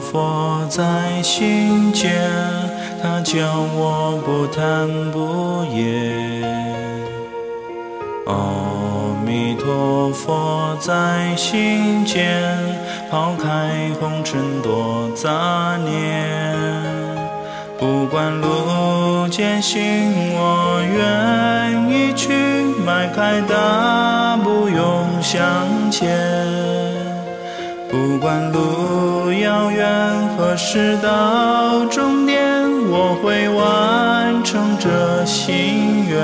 佛在心间，他教我不贪不厌。阿弥陀佛在心间，抛开红尘多杂念。不管路艰辛，我愿意去迈开大步勇向前。不管路遥远，何时到终点，我会完成这心愿。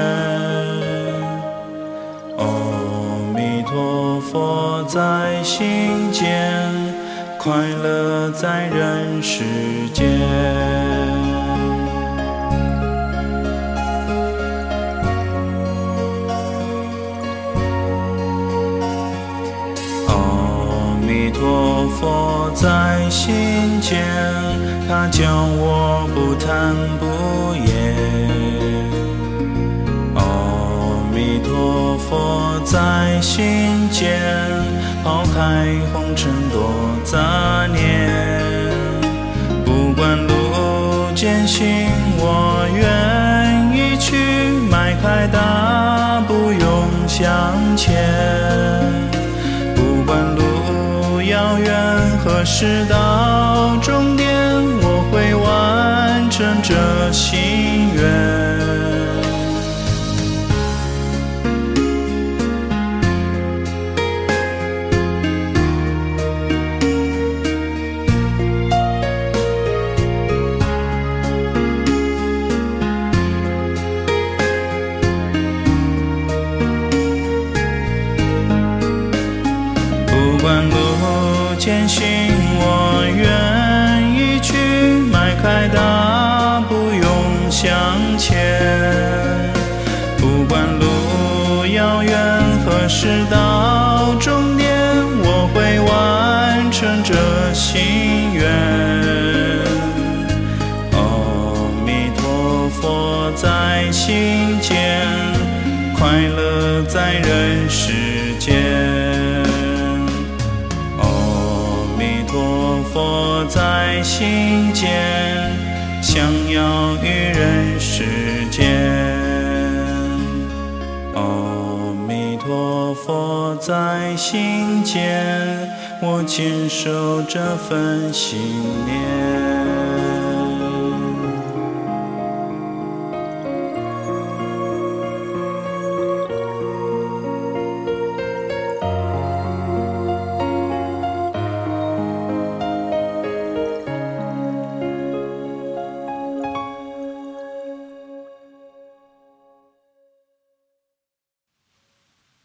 阿弥陀佛在心间，快乐在人世间。在心间，他教我不贪不厌。阿弥陀佛在心间，抛开红尘多杂念。不管路艰辛，我愿意去迈开大步勇向前。何时到终点，我会完成这心愿。心，我愿意去迈开大步勇向前。不管路遥远，何时到终点，我会完成这心愿。阿弥陀佛在心间，快乐在人世心间，想要与人世间。阿弥陀佛在心间，我坚守这份信念。